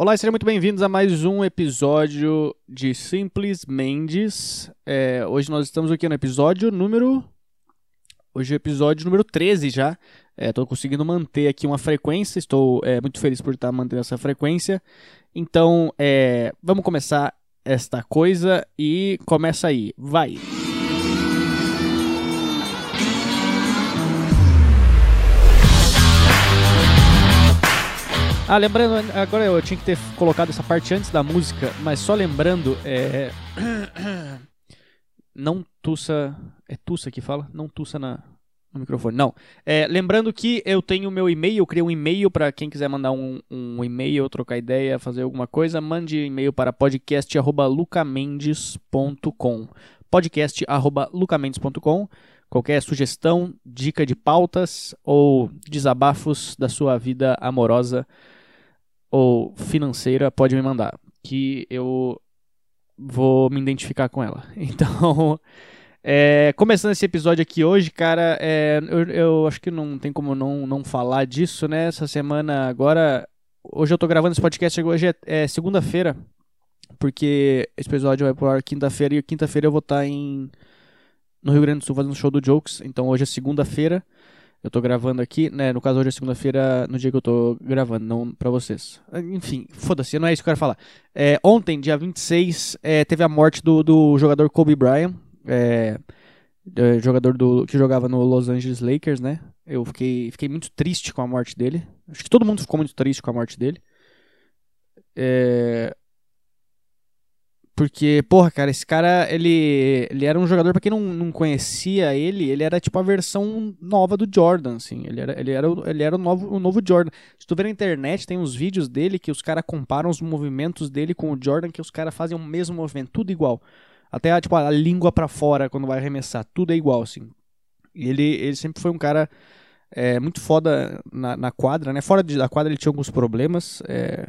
Olá e sejam muito bem-vindos a mais um episódio de Simples Mendes. É, hoje nós estamos aqui no episódio número. Hoje é episódio número 13 já. Estou conseguindo manter aqui uma frequência, estou é, muito feliz por estar mantendo essa frequência. Então, é, vamos começar esta coisa e começa aí. Vai! Ah, lembrando, agora eu tinha que ter colocado essa parte antes da música, mas só lembrando, é. Não tussa. É tussa que fala? Não tussa na, no microfone. Não. É, lembrando que eu tenho meu e-mail, eu criei um e-mail para quem quiser mandar um, um e-mail, trocar ideia, fazer alguma coisa, mande e-mail para podcast.lucamendes.com podcast.lucamendes.com Qualquer sugestão, dica de pautas ou desabafos da sua vida amorosa ou financeira, pode me mandar, que eu vou me identificar com ela. Então, é, começando esse episódio aqui hoje, cara, é, eu, eu, acho que não tem como não, não falar disso, né? Essa semana agora, hoje eu tô gravando esse podcast, hoje é, é segunda-feira, porque esse episódio vai pro ar quinta-feira e quinta-feira eu vou estar tá em no Rio Grande do Sul fazendo show do Jokes, então hoje é segunda-feira. Eu tô gravando aqui, né? No caso, hoje é segunda-feira, no dia que eu tô gravando, não pra vocês. Enfim, foda-se, não é isso que eu quero falar. É, ontem, dia 26, é, teve a morte do, do jogador Kobe Bryant, é, é, jogador do, que jogava no Los Angeles Lakers, né? Eu fiquei, fiquei muito triste com a morte dele. Acho que todo mundo ficou muito triste com a morte dele. É, porque, porra, cara, esse cara, ele, ele era um jogador, pra quem não, não conhecia ele, ele era tipo a versão nova do Jordan, assim. Ele era, ele era, ele era o, novo, o novo Jordan. Se tu ver na internet, tem uns vídeos dele que os caras comparam os movimentos dele com o Jordan, que os caras fazem o mesmo movimento, tudo igual. Até tipo, a língua para fora quando vai arremessar, tudo é igual, assim. E ele, ele sempre foi um cara é, muito foda na, na quadra, né? Fora de, da quadra ele tinha alguns problemas, é,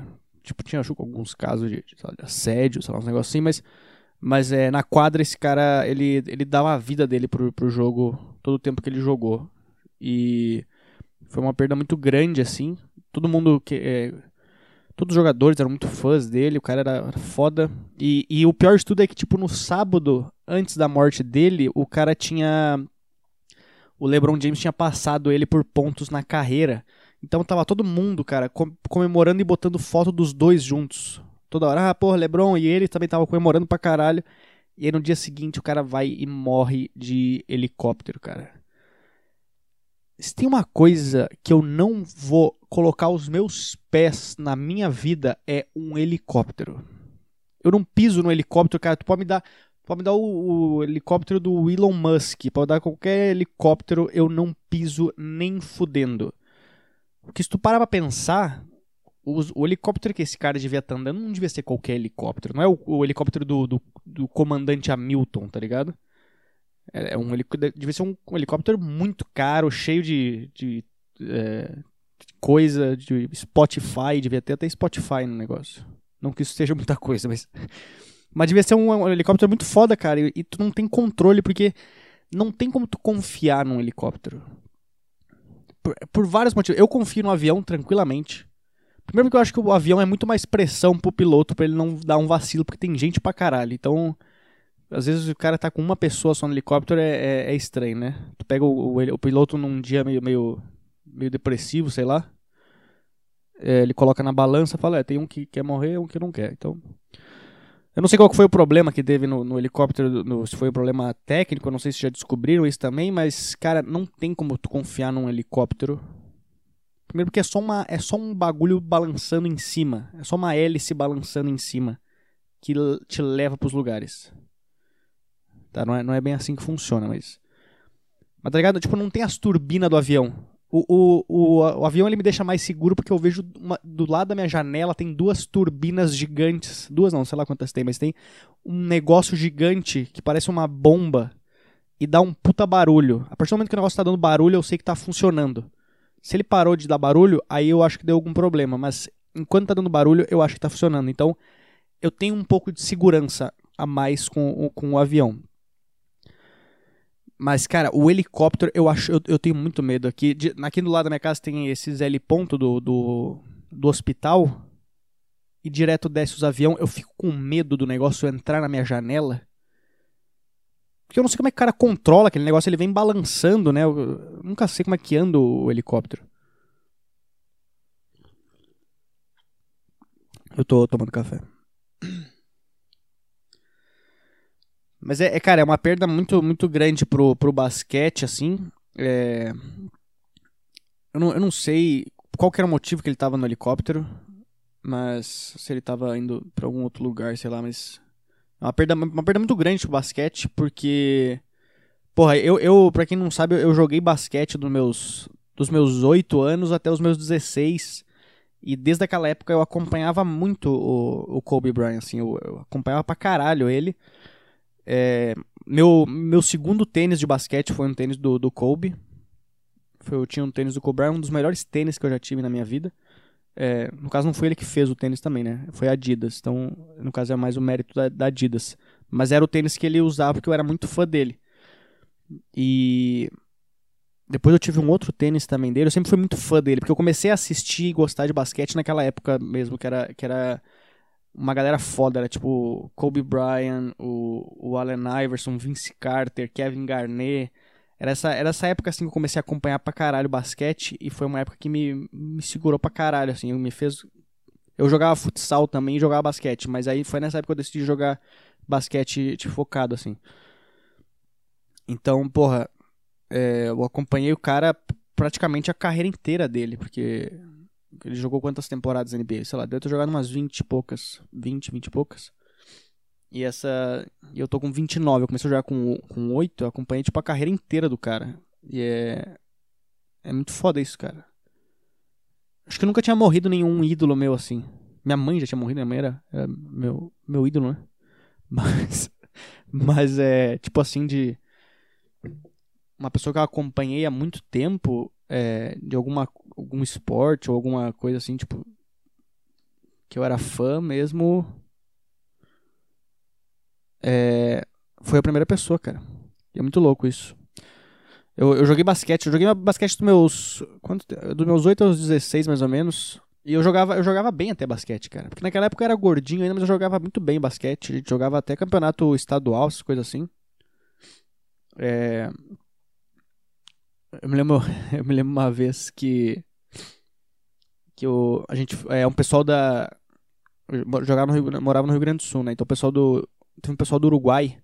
Tipo, tinha acho, alguns casos de, de, de assédio, sei lá, uns negócios assim, mas, mas é, na quadra esse cara, ele, ele dava a vida dele pro, pro jogo todo o tempo que ele jogou. E foi uma perda muito grande, assim. Todo mundo que. É, todos os jogadores eram muito fãs dele, o cara era, foda. E, e o pior de tudo é que, tipo, no sábado, antes da morte dele, o cara tinha. O LeBron James tinha passado ele por pontos na carreira. Então tava todo mundo, cara, comemorando e botando foto dos dois juntos. Toda hora, ah, porra, LeBron e ele também tava comemorando pra caralho. E aí no dia seguinte o cara vai e morre de helicóptero, cara. Se tem uma coisa que eu não vou colocar os meus pés na minha vida é um helicóptero. Eu não piso no helicóptero, cara. Tu pode me dar, pode me dar o, o helicóptero do Elon Musk, pode dar qualquer helicóptero, eu não piso nem fudendo. Porque se tu parar pra pensar, o, helicóptero que esse cara devia estar andando não devia ser qualquer helicóptero. Não é o, o helicóptero do, do, do, comandante Hamilton, tá ligado? É, é um devia ser um, um, helicóptero muito caro, cheio de, de é, coisa, de Spotify. Devia ter até Spotify no negócio. Não que isso seja muita coisa, mas. Mas devia ser um, um helicóptero muito foda, cara. E, e tu não tem controle, porque não tem como tu confiar num helicóptero. Por, por, vários motivos. Eu confio no avião tranquilamente. Primeiro porque eu acho que o avião é muito mais pressão pro piloto pra ele não dar um vacilo, porque tem gente pra caralho. Então, às vezes o cara tá com uma pessoa só no helicóptero, é, é, é estranho, né? Tu pega o, o, o, piloto num dia meio, meio, meio depressivo, sei lá. É, ele coloca na balança e fala, é, tem um que quer morrer um que não quer. Então, eu não sei qual foi o problema que teve no, no helicóptero, no, se foi um problema técnico, eu não sei se já descobriram isso também, mas, cara, não tem como tu confiar num helicóptero. Primeiro porque é só, uma, é só um bagulho balançando em cima. É só uma hélice balançando em cima que te leva pros lugares. Tá? Não, é, não é bem assim que funciona, mas. Mas tá ligado? Tipo, não tem as turbinas do avião. O, o, o, o, avião ele me deixa mais seguro porque eu vejo uma, do lado da minha janela tem duas turbinas gigantes. Duas não, sei lá quantas tem, mas tem um negócio gigante que parece uma bomba e dá um puta barulho. A partir do momento que o negócio tá dando barulho, eu sei que tá funcionando. Se ele parou de dar barulho, aí eu acho que deu algum problema. Mas enquanto tá dando barulho, eu acho que tá funcionando. Então eu tenho um pouco de segurança a mais com, com o avião. Mas, cara, o helicóptero, eu acho, eu, eu tenho muito medo aqui. De, aqui do lado da minha casa tem esses L ponto do, do, do hospital. e direto desce os aviões, eu fico com medo do negócio entrar na minha janela. Porque eu não sei como é que o cara controla aquele negócio, ele vem balançando, né? Eu nunca sei como é que anda o helicóptero. Eu tô tomando café. Mas é, é, cara, é uma perda muito, muito grande pro, pro basquete, assim. É... Eu, não, eu não sei qual era o motivo que ele tava no helicóptero. Mas se ele tava indo pra algum outro lugar, sei lá, mas. É uma perda, uma perda muito grande pro basquete, porque. Porra, eu, eu, pra quem não sabe, eu joguei basquete dos meus, dos meus 8 anos até os meus 16. E desde aquela época eu acompanhava muito o, o Kobe Bryant, assim, eu, eu acompanhava pra caralho ele. É, meu, meu segundo tênis de basquete foi um tênis do, do Kobe. Foi, eu tinha um tênis do Kobe um dos melhores tênis que eu já tive na minha vida. É, no caso, não foi ele que fez o tênis também, né? Foi a Adidas. Então, no caso, é mais o mérito da, da Adidas. Mas era o tênis que ele usava porque eu era muito fã dele. E depois eu tive um outro tênis também dele. Eu sempre fui muito fã dele, porque eu comecei a assistir e gostar de basquete naquela época mesmo, que era, que era uma galera foda. Era tipo Kobe Bryant, o, o Allen Iverson, Vince Carter, Kevin Garnett. Era essa, era essa época assim que eu comecei a acompanhar pra caralho basquete e foi uma época que me, me segurou pra caralho, assim, me fez. Eu jogava futsal também e jogava basquete, mas aí foi nessa época que eu decidi jogar basquete tipo, focado, assim. Então, porra, é, eu acompanhei o cara praticamente a carreira inteira dele, porque ele jogou quantas temporadas na NBA? Sei lá, deve ter jogado umas 20 e poucas, 20, 20 e poucas. E essa. Eu tô com 29, eu comecei a jogar com, com 8, eu acompanhei tipo a carreira inteira do cara. E é. É muito foda isso, cara. Acho que nunca tinha morrido nenhum ídolo meu assim. Minha mãe já tinha morrido, minha mãe era, era meu, meu ídolo, né? Mas. Mas é tipo assim de uma pessoa que eu acompanhei há muito tempo é, de alguma algum esporte ou alguma coisa assim, tipo que eu era fã mesmo. É, foi a primeira pessoa, cara. E é muito louco isso. Eu, eu joguei basquete, eu joguei basquete dos meus. Quanto, dos meus 8 aos 16, mais ou menos. E eu jogava, eu jogava bem até basquete, cara. Porque naquela época eu era gordinho ainda, mas eu jogava muito bem basquete. A gente jogava até campeonato estadual, essas coisas assim. É, eu me lembro, eu me lembro uma vez que que o, a gente é um pessoal da jogava no Rio, morava no Rio Grande do Sul, né? Então o pessoal do tem um pessoal do Uruguai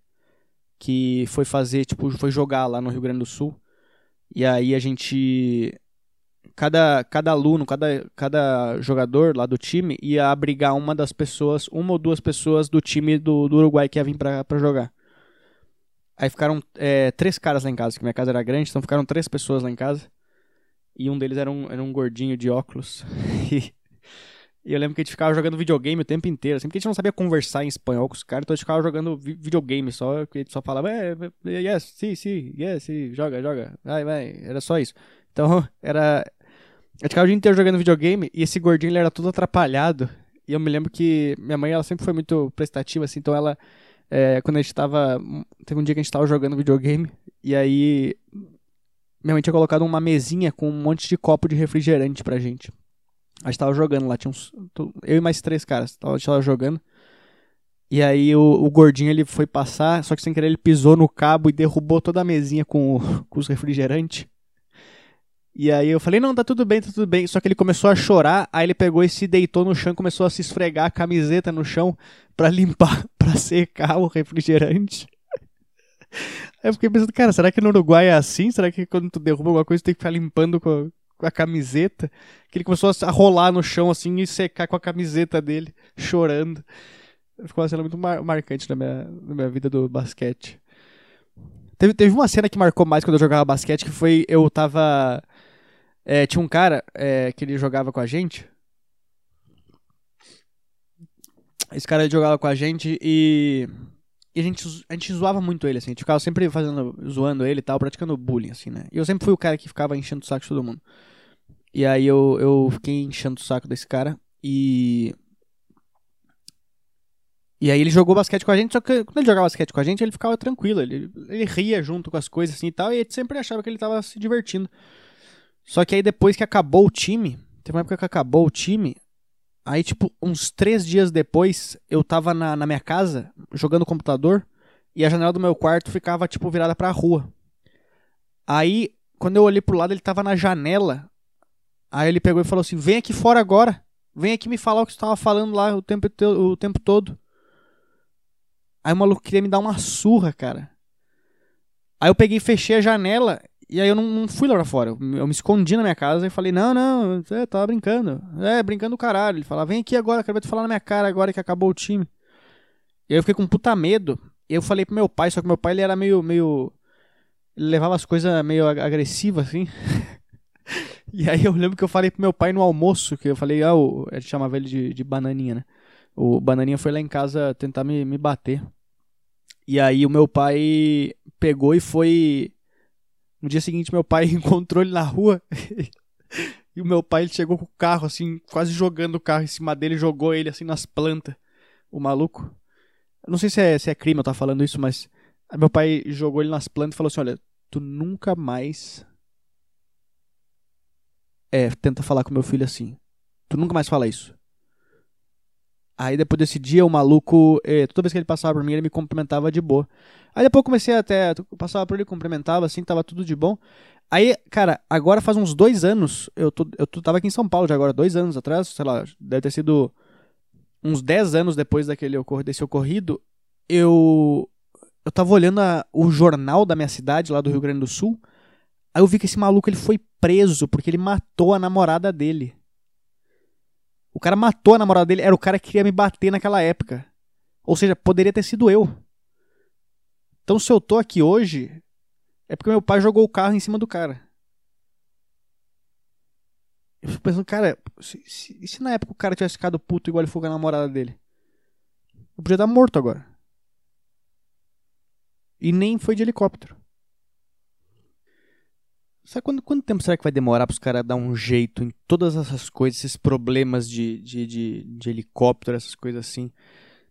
que foi fazer, tipo, foi jogar lá no Rio Grande do Sul. E aí a gente cada cada aluno, cada cada jogador lá do time ia abrigar uma das pessoas, uma ou duas pessoas do time do, do Uruguai que ia vir pra jogar. Aí ficaram é, três caras lá em casa, que minha casa era grande, então ficaram três pessoas lá em casa. E um deles era um, era um gordinho de óculos. e, eu lembro que a gente ficava jogando videogame o tempo inteiro, assim, porque a gente não sabia conversar em espanhol com os caras, então a gente ficava jogando videogame só, que a gente só falava, é, é, yes, sim, sim, yes, sim, joga, joga, vai, vai, era só isso. Então, era... A gente ficava o dia inteiro jogando videogame e esse gordinho ele era todo atrapalhado. E eu me lembro que minha mãe, ela sempre foi muito prestativa, assim, então ela é, quando a gente tava. Teve um dia que a gente tava jogando videogame, e aí. Minha mãe tinha colocado uma mesinha com um monte de copo de refrigerante pra gente. A gente tava jogando lá, tinha uns. Eu e mais três caras, a gente tava jogando. E aí o, o, gordinho ele foi passar, só que sem querer ele pisou no cabo e derrubou toda a mesinha com, com os refrigerantes. E aí eu falei, não, tá tudo bem, tá tudo bem. Só que ele começou a chorar, aí ele pegou e se deitou no chão, começou a se esfregar a camiseta no chão para limpar, para secar o refrigerante. Aí eu fiquei pensando, cara, será que no Uruguai é assim? Será que quando tu derruba alguma coisa tu tem que ficar limpando com a, com a camiseta? Que ele começou a rolar no chão assim e secar com a camiseta dele, chorando. Ficou uma cena muito mar marcante na minha, na minha vida do basquete. Teve, teve uma cena que marcou mais quando eu jogava basquete, que foi eu tava é, tinha um cara é, que ele jogava com a gente. Esse cara jogava com a gente e, e a, gente, a gente zoava muito ele, assim. A gente ficava sempre fazendo, zoando ele e tal, praticando bullying, assim, né? E eu sempre fui o cara que ficava enchendo o saco de todo mundo. E aí eu, eu fiquei enchendo o saco desse cara e. E aí ele jogou basquete com a gente, só que quando ele jogava basquete com a gente, ele ficava tranquilo, ele, ele ria junto com as coisas assim e tal, e a gente sempre achava que ele tava se divertindo. Só que aí depois que acabou o time, teve uma época que acabou o time, Aí, tipo, uns três dias depois, eu tava na, na minha casa, jogando computador, e a janela do meu quarto ficava, tipo, virada pra rua. Aí, quando eu olhei pro lado, ele tava na janela. Aí ele pegou e falou assim: Vem aqui fora agora. Vem aqui me falar o que você tava falando lá o tempo, o tempo todo. Aí o maluco queria me dar uma surra, cara. Aí eu peguei e fechei a janela e aí eu não, não, fui lá pra fora. Eu, me escondi na minha casa e falei, não, não, é, tava brincando. É, brincando do caralho. Ele falava, vem aqui agora, quero ver tu falar na minha cara agora que acabou o time. E aí eu fiquei com puta medo. E eu falei pro meu pai, só que meu pai ele era meio. meio ele levava as coisas meio agressivas, assim. e aí eu lembro que eu falei pro meu pai no almoço, que eu falei, ah, o, a gente chamava ele de, de bananinha, né? O bananinha foi lá em casa tentar me, me bater. E aí o meu pai pegou e foi no dia seguinte, meu pai encontrou ele na rua. e o meu pai chegou com o carro, assim, quase jogando o carro em cima dele, jogou ele assim nas plantas. O maluco. Não sei se é, se é crime eu estar falando isso, mas. Meu pai jogou ele nas plantas e falou assim: Olha, tu nunca mais. É, tenta falar com meu filho assim. Tu nunca mais fala isso. Aí depois desse dia, o maluco, eh, toda vez que ele passava por mim, ele me cumprimentava de boa. Aí depois eu comecei até, eu passava por ele, cumprimentava, assim, tava tudo de bom. Aí, cara, agora faz uns dois anos, eu, tô, eu tô, tava aqui em São Paulo já agora, dois anos atrás, sei lá, deve ter sido uns dez anos depois daquele desse ocorrido, eu, eu tava olhando a, o jornal da minha cidade, lá do Rio Grande do Sul, aí eu vi que esse maluco ele foi preso porque ele matou a namorada dele. O cara matou a namorada dele, era o cara que queria me bater naquela época. Ou seja, poderia ter sido eu. Então se eu tô aqui hoje, é porque meu pai jogou o carro em cima do cara. Eu fico pensando, cara, se, se, se na época o cara tivesse ficado puto igual ele foi com a namorada dele? Eu podia estar morto agora. E nem foi de helicóptero. Sabe quando, quanto tempo será que vai demorar para os caras dar um jeito em todas essas coisas, esses problemas de, de, de, de, helicóptero, essas coisas assim?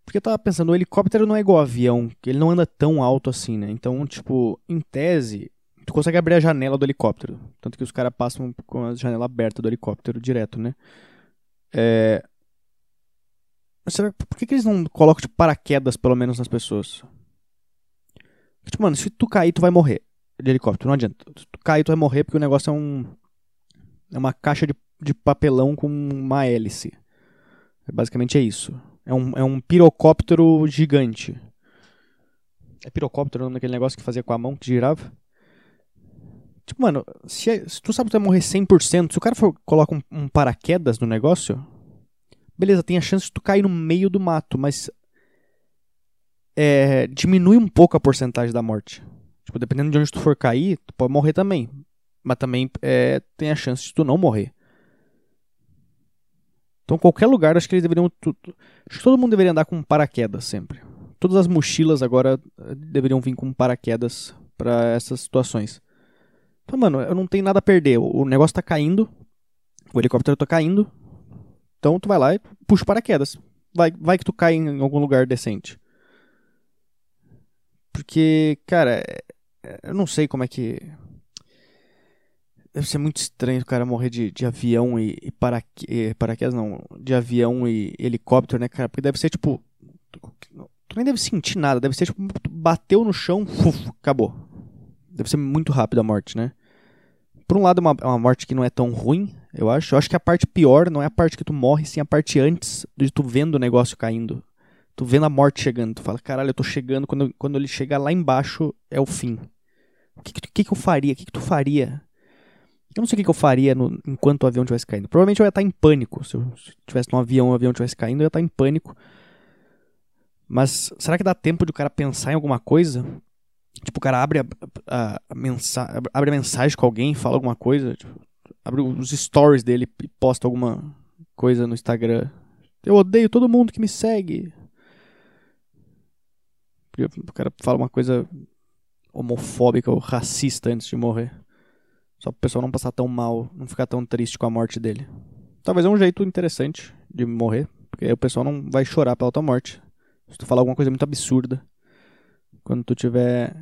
Porque eu tava pensando, o helicóptero não é igual avião, ele não anda tão alto assim, né? Então, tipo, em tese, tu consegue abrir a janela do helicóptero. Tanto que os caras passam com a janela aberta do helicóptero direto, né? É... Será, por que, que eles não colocam tipo, paraquedas, pelo menos, nas pessoas? Tipo, mano, se tu cair, tu vai morrer de helicóptero. Não adianta. Se tu cair, tu vai morrer porque o negócio é um. É uma caixa de, de papelão com uma hélice. Basicamente é isso. É um, é um pirocóptero gigante. É pirocóptero o nome daquele negócio que fazia com a mão, que girava? Tipo, mano, se, é, se tu sabe que tu vai morrer 100%, se o cara for, coloca um, um paraquedas no negócio, beleza, tem a chance de tu cair no meio do mato, mas é, diminui um pouco a porcentagem da morte. Tipo, dependendo de onde tu for cair, tu pode morrer também. Mas também é, tem a chance de tu não morrer. Então, qualquer lugar, acho que eles deveriam. Tu, acho que todo mundo deveria andar com paraquedas sempre. Todas as mochilas agora eh, deveriam vir com paraquedas para essas situações. Então, mano, eu não tenho nada a perder. O negócio tá caindo. O helicóptero tá caindo. Então, tu vai lá e puxa o paraquedas. Vai, vai que tu cai em algum lugar decente. Porque, cara, eu não sei como é que. Deve ser muito estranho o cara morrer de, de avião e, e paraquedas. Paraquedas não. De avião e helicóptero, né, cara? Porque deve ser tipo. Tu nem deve sentir nada. Deve ser tipo. Bateu no chão, uf, acabou. Deve ser muito rápido a morte, né? Por um lado, é uma, é uma morte que não é tão ruim, eu acho. Eu acho que a parte pior não é a parte que tu morre, sim a parte antes de tu vendo o negócio caindo. Tu vendo a morte chegando. Tu fala, caralho, eu tô chegando. Quando, quando ele chegar lá embaixo, é o fim. O que, que, que, eu faria? O que, que tu faria? Eu não sei o que, que eu faria no, enquanto o avião estivesse caindo. Provavelmente eu ia estar em pânico. Se eu estivesse num avião e o avião estivesse caindo, eu ia estar em pânico. Mas será que dá tempo de o cara pensar em alguma coisa? Tipo, o cara abre a, a, a, mensa abre a mensagem com alguém, fala alguma coisa. Tipo, abre os stories dele e posta alguma coisa no Instagram. Eu odeio todo mundo que me segue. O cara fala uma coisa homofóbica ou racista antes de morrer. Só para o pessoal não passar tão mal, não ficar tão triste com a morte dele. Talvez é um jeito interessante de morrer, porque aí o pessoal não vai chorar pela tua morte. Se tu falar alguma coisa muito absurda quando tu tiver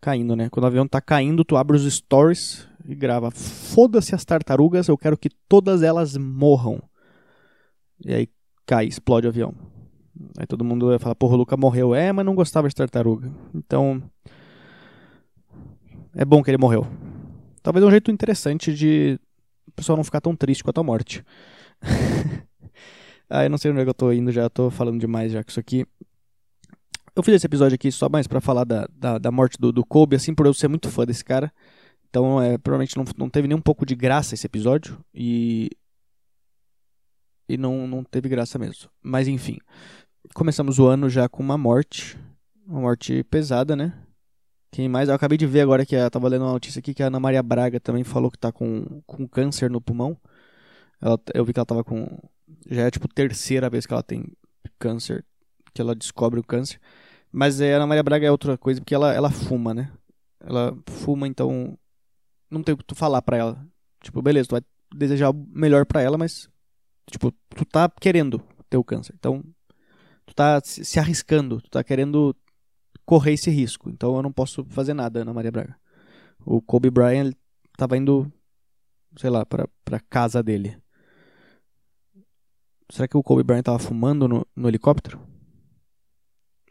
caindo, né? Quando o avião tá caindo, tu abre os stories e grava. Foda-se as tartarugas, eu quero que todas elas morram. E aí cai, explode o avião. Aí todo mundo vai falar, porra, o Luca morreu. É, mas não gostava de tartaruga. Então. É bom que ele morreu. Talvez é um jeito interessante de o pessoal não ficar tão triste com a tua morte. ah, eu não sei onde é que eu tô indo já, tô falando demais já com isso aqui. Eu fiz esse episódio aqui só mais para falar da, da, da, morte do, do Kobe, assim, por eu ser muito fã desse cara. Então, é, provavelmente não, não teve nem um pouco de graça esse episódio. E. E não, não teve graça mesmo. Mas enfim. Começamos o ano já com uma morte. Uma morte pesada, né? Quem mais? Eu acabei de ver agora que eu tava lendo uma notícia aqui que a Ana Maria Braga também falou que tá com, com câncer no pulmão. Ela, eu vi que ela tava com. Já é tipo terceira vez que ela tem câncer, que ela descobre o câncer. Mas é, a Ana Maria Braga é outra coisa, porque ela, ela fuma, né? Ela fuma, então não tem o que tu falar pra ela. Tipo, beleza, tu vai desejar o melhor pra ela, mas, tipo, tu tá querendo ter o câncer. Então, tu tá se arriscando, tu tá querendo correr esse risco. Então eu não posso fazer nada, Ana Maria Braga. O Kobe Bryant estava indo, sei lá, para pra casa dele. Será que o Kobe Bryant estava fumando no, no helicóptero?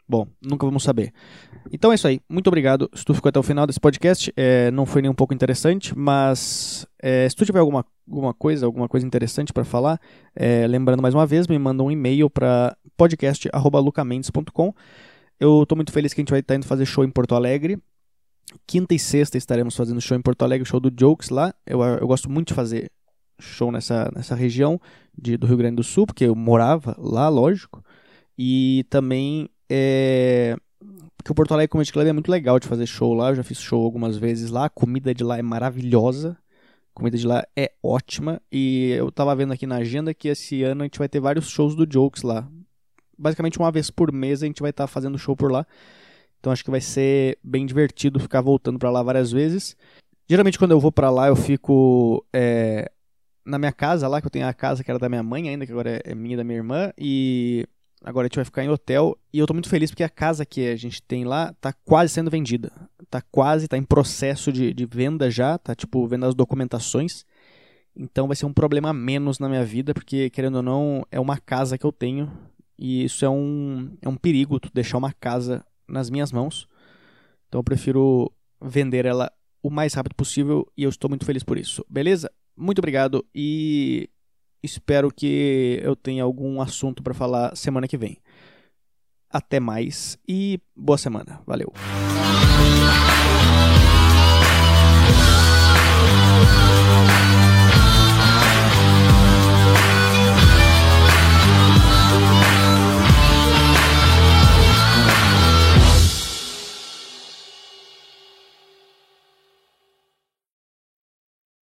Bom, nunca vamos saber. Então é isso aí. Muito obrigado se tu ficou até o final desse podcast. É, não foi nem um pouco interessante, mas é, se tu tiver alguma, alguma coisa, alguma coisa interessante para falar, é, lembrando mais uma vez, me manda um e-mail para podcast@lucamendes.com. Eu estou muito feliz que a gente vai estar tá indo fazer show em Porto Alegre. Quinta e sexta estaremos fazendo show em Porto Alegre, show do Jokes lá. Eu, eu gosto muito de fazer show nessa, nessa região de, do Rio Grande do Sul, porque eu morava lá, lógico. E também é, porque o Porto Alegre Comedy Club é muito legal de fazer show lá. Eu já fiz show algumas vezes lá. A comida de lá é maravilhosa. A comida de lá é ótima. E eu tava vendo aqui na agenda que esse ano a gente vai ter vários shows do Jokes lá basicamente uma vez por mês a gente vai estar tá fazendo show por lá. Então acho que vai ser bem divertido ficar voltando para lá várias vezes. Geralmente quando eu vou para lá eu fico é, na minha casa lá, que eu tenho a casa que era da minha mãe ainda, que agora é minha e da minha irmã, e agora a gente vai ficar em hotel. E eu tô muito feliz porque a casa que a gente tem lá tá quase sendo vendida. Tá quase, tá em processo de, de venda já, tá tipo vendo as documentações. Então vai ser um problema menos na minha vida, porque querendo ou não, é uma casa que eu tenho e isso é um, é um perigo, tu deixar uma casa nas minhas mãos. Então eu prefiro vender ela o mais rápido possível e eu estou muito feliz por isso. Beleza? Muito obrigado e espero que eu tenha algum assunto para falar semana que vem. Até mais e boa semana. Valeu.